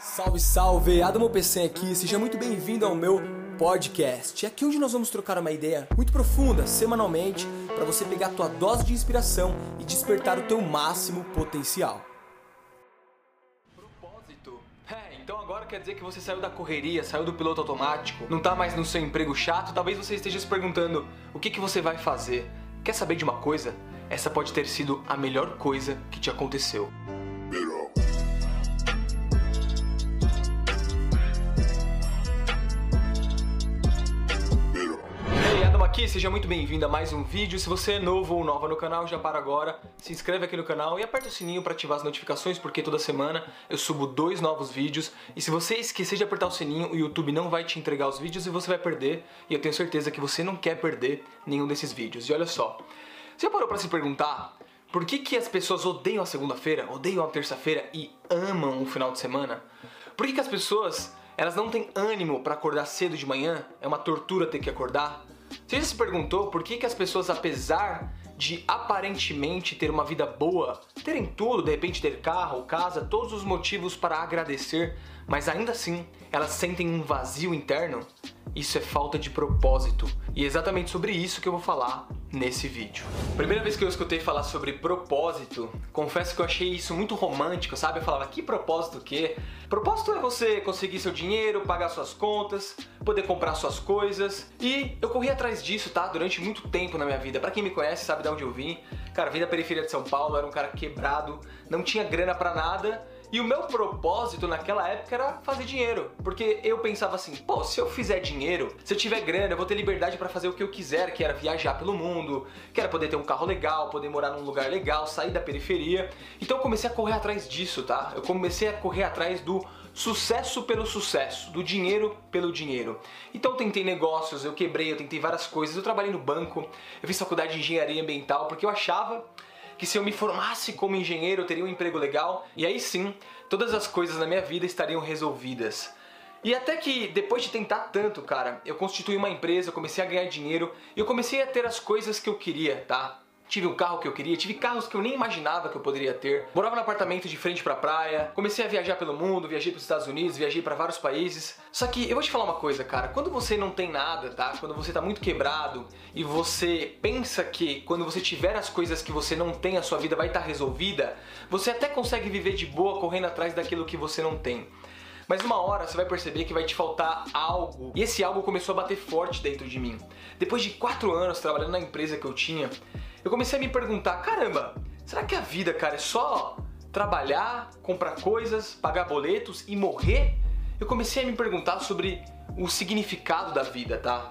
Salve, salve! Adamo PC aqui, seja muito bem-vindo ao meu podcast. É aqui onde nós vamos trocar uma ideia muito profunda, semanalmente, para você pegar a tua dose de inspiração e despertar o teu máximo potencial. Propósito. É, então agora quer dizer que você saiu da correria, saiu do piloto automático, não tá mais no seu emprego chato, talvez você esteja se perguntando o que, que você vai fazer. Quer saber de uma coisa? Essa pode ter sido a melhor coisa que te aconteceu. Aqui, seja muito bem-vindo a mais um vídeo. Se você é novo ou nova no canal, já para agora, se inscreve aqui no canal e aperta o sininho para ativar as notificações, porque toda semana eu subo dois novos vídeos. E se você esquecer de apertar o sininho, o YouTube não vai te entregar os vídeos e você vai perder. E eu tenho certeza que você não quer perder nenhum desses vídeos. E olha só, você parou para se perguntar por que, que as pessoas odeiam a segunda-feira, odeiam a terça-feira e amam o final de semana? Por que, que as pessoas elas não têm ânimo para acordar cedo de manhã? É uma tortura ter que acordar? Você já se perguntou por que, que as pessoas, apesar de aparentemente ter uma vida boa, terem tudo, de repente ter carro, casa, todos os motivos para agradecer, mas ainda assim elas sentem um vazio interno? Isso é falta de propósito. E é exatamente sobre isso que eu vou falar nesse vídeo. Primeira vez que eu escutei falar sobre propósito, confesso que eu achei isso muito romântico, sabe? Eu falava, que propósito o quê? Propósito é você conseguir seu dinheiro, pagar suas contas, poder comprar suas coisas. E eu corri atrás disso, tá? Durante muito tempo na minha vida. Para quem me conhece, sabe de onde eu vim. Cara, vim da periferia de São Paulo, era um cara quebrado, não tinha grana para nada e o meu propósito naquela época era fazer dinheiro, porque eu pensava assim, pô, se eu fizer dinheiro, se eu tiver grana, eu vou ter liberdade para fazer o que eu quiser, que era viajar pelo mundo, que era poder ter um carro legal, poder morar num lugar legal, sair da periferia. Então eu comecei a correr atrás disso, tá? Eu comecei a correr atrás do sucesso pelo sucesso, do dinheiro pelo dinheiro. Então eu tentei negócios, eu quebrei, eu tentei várias coisas, eu trabalhei no banco, eu fiz faculdade de engenharia ambiental, porque eu achava que se eu me formasse como engenheiro eu teria um emprego legal e aí sim todas as coisas na minha vida estariam resolvidas. E até que depois de tentar tanto, cara, eu constituí uma empresa, comecei a ganhar dinheiro e eu comecei a ter as coisas que eu queria, tá? Tive um carro que eu queria, tive carros que eu nem imaginava que eu poderia ter. Morava no apartamento de frente pra praia, comecei a viajar pelo mundo, viajei pros Estados Unidos, viajei para vários países. Só que eu vou te falar uma coisa, cara, quando você não tem nada, tá? Quando você tá muito quebrado e você pensa que quando você tiver as coisas que você não tem, a sua vida vai estar tá resolvida, você até consegue viver de boa correndo atrás daquilo que você não tem. Mas uma hora você vai perceber que vai te faltar algo. E esse algo começou a bater forte dentro de mim. Depois de quatro anos trabalhando na empresa que eu tinha, eu comecei a me perguntar: caramba, será que a vida, cara, é só trabalhar, comprar coisas, pagar boletos e morrer? Eu comecei a me perguntar sobre o significado da vida, tá?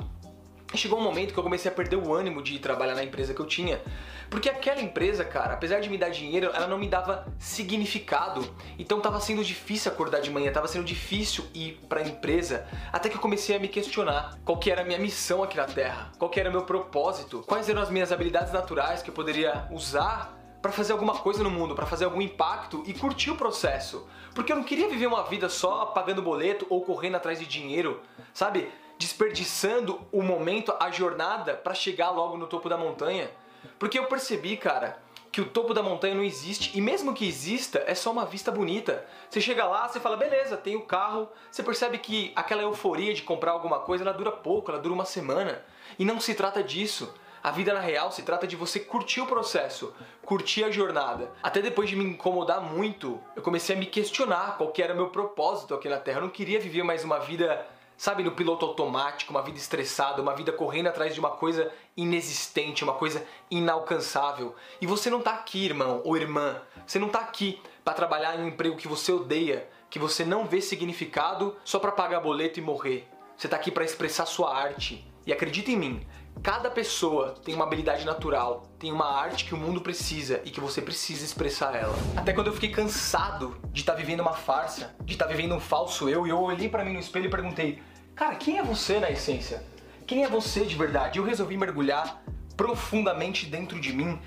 Chegou um momento que eu comecei a perder o ânimo de trabalhar na empresa que eu tinha. Porque aquela empresa, cara, apesar de me dar dinheiro, ela não me dava significado. Então tava sendo difícil acordar de manhã, tava sendo difícil ir pra empresa. Até que eu comecei a me questionar qual que era a minha missão aqui na Terra, qual que era o meu propósito, quais eram as minhas habilidades naturais que eu poderia usar para fazer alguma coisa no mundo, para fazer algum impacto e curtir o processo. Porque eu não queria viver uma vida só pagando boleto ou correndo atrás de dinheiro, sabe? Desperdiçando o momento, a jornada para chegar logo no topo da montanha. Porque eu percebi, cara, que o topo da montanha não existe e mesmo que exista, é só uma vista bonita. Você chega lá, você fala, beleza, tem o carro, você percebe que aquela euforia de comprar alguma coisa, ela dura pouco, ela dura uma semana. E não se trata disso. A vida na real se trata de você curtir o processo, curtir a jornada. Até depois de me incomodar muito, eu comecei a me questionar qual que era o meu propósito aqui na Terra. Eu não queria viver mais uma vida sabe, no piloto automático, uma vida estressada, uma vida correndo atrás de uma coisa inexistente, uma coisa inalcançável. E você não tá aqui, irmão ou irmã. Você não tá aqui para trabalhar em um emprego que você odeia, que você não vê significado só para pagar boleto e morrer. Você tá aqui para expressar sua arte. E acredita em mim, cada pessoa tem uma habilidade natural, tem uma arte que o mundo precisa e que você precisa expressar ela. Até quando eu fiquei cansado de estar tá vivendo uma farsa, de estar tá vivendo um falso eu, e eu olhei para mim no espelho e perguntei: Cara, quem é você na essência? Quem é você de verdade? Eu resolvi mergulhar profundamente dentro de mim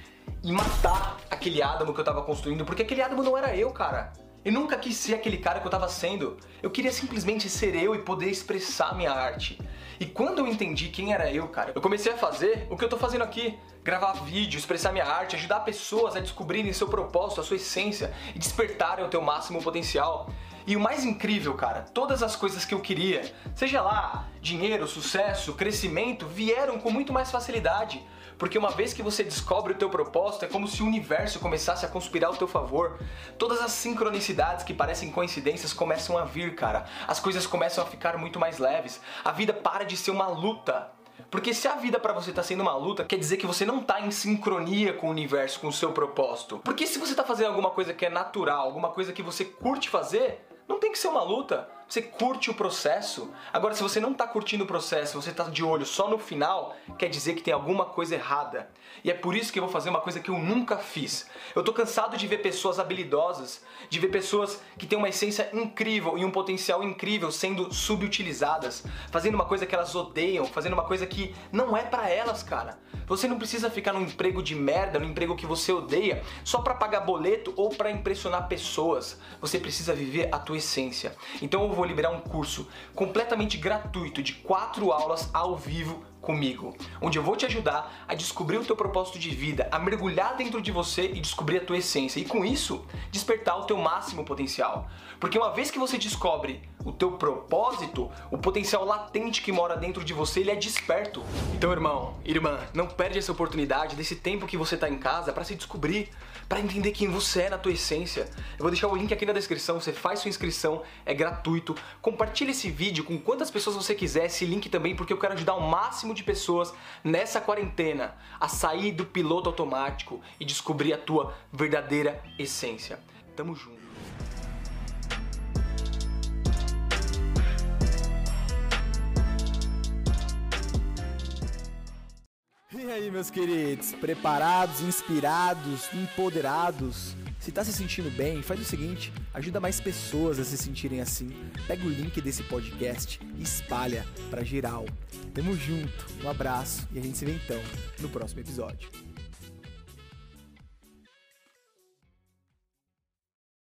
e matar aquele Adamo que eu tava construindo, porque aquele Adamo não era eu, cara. Eu nunca quis ser aquele cara que eu tava sendo. Eu queria simplesmente ser eu e poder expressar minha arte. E quando eu entendi quem era eu, cara, eu comecei a fazer o que eu tô fazendo aqui. Gravar vídeo, expressar minha arte, ajudar pessoas a descobrirem seu propósito, a sua essência e despertarem o teu máximo potencial. E o mais incrível, cara, todas as coisas que eu queria, seja lá dinheiro, sucesso, crescimento, vieram com muito mais facilidade. Porque uma vez que você descobre o teu propósito, é como se o universo começasse a conspirar ao teu favor. Todas as sincronicidades que parecem coincidências começam a vir, cara. As coisas começam a ficar muito mais leves. A vida para de ser uma luta. Porque se a vida para você tá sendo uma luta, quer dizer que você não tá em sincronia com o universo, com o seu propósito. Porque se você tá fazendo alguma coisa que é natural, alguma coisa que você curte fazer, não tem que ser uma luta. Você curte o processo. Agora, se você não está curtindo o processo, você está de olho só no final, quer dizer que tem alguma coisa errada. E é por isso que eu vou fazer uma coisa que eu nunca fiz. Eu tô cansado de ver pessoas habilidosas, de ver pessoas que têm uma essência incrível e um potencial incrível sendo subutilizadas, fazendo uma coisa que elas odeiam, fazendo uma coisa que não é para elas, cara. Você não precisa ficar num emprego de merda, num emprego que você odeia, só para pagar boleto ou para impressionar pessoas. Você precisa viver a tua essência. Então eu vou liberar um curso completamente gratuito de quatro aulas ao vivo comigo, onde eu vou te ajudar a descobrir o teu propósito de vida, a mergulhar dentro de você e descobrir a tua essência e com isso despertar o teu máximo potencial. Porque uma vez que você descobre o teu propósito, o potencial latente que mora dentro de você, ele é desperto. Então, irmão, irmã, não perde essa oportunidade desse tempo que você está em casa para se descobrir, para entender quem você é na tua essência. Eu vou deixar o link aqui na descrição, você faz sua inscrição, é gratuito. Compartilhe esse vídeo com quantas pessoas você quiser, esse link também, porque eu quero ajudar o máximo de pessoas nessa quarentena a sair do piloto automático e descobrir a tua verdadeira essência. Tamo junto. Aí, meus queridos? Preparados, inspirados, empoderados? Se tá se sentindo bem, faz o seguinte, ajuda mais pessoas a se sentirem assim. Pega o link desse podcast e espalha para geral. Tamo junto, um abraço e a gente se vê então no próximo episódio.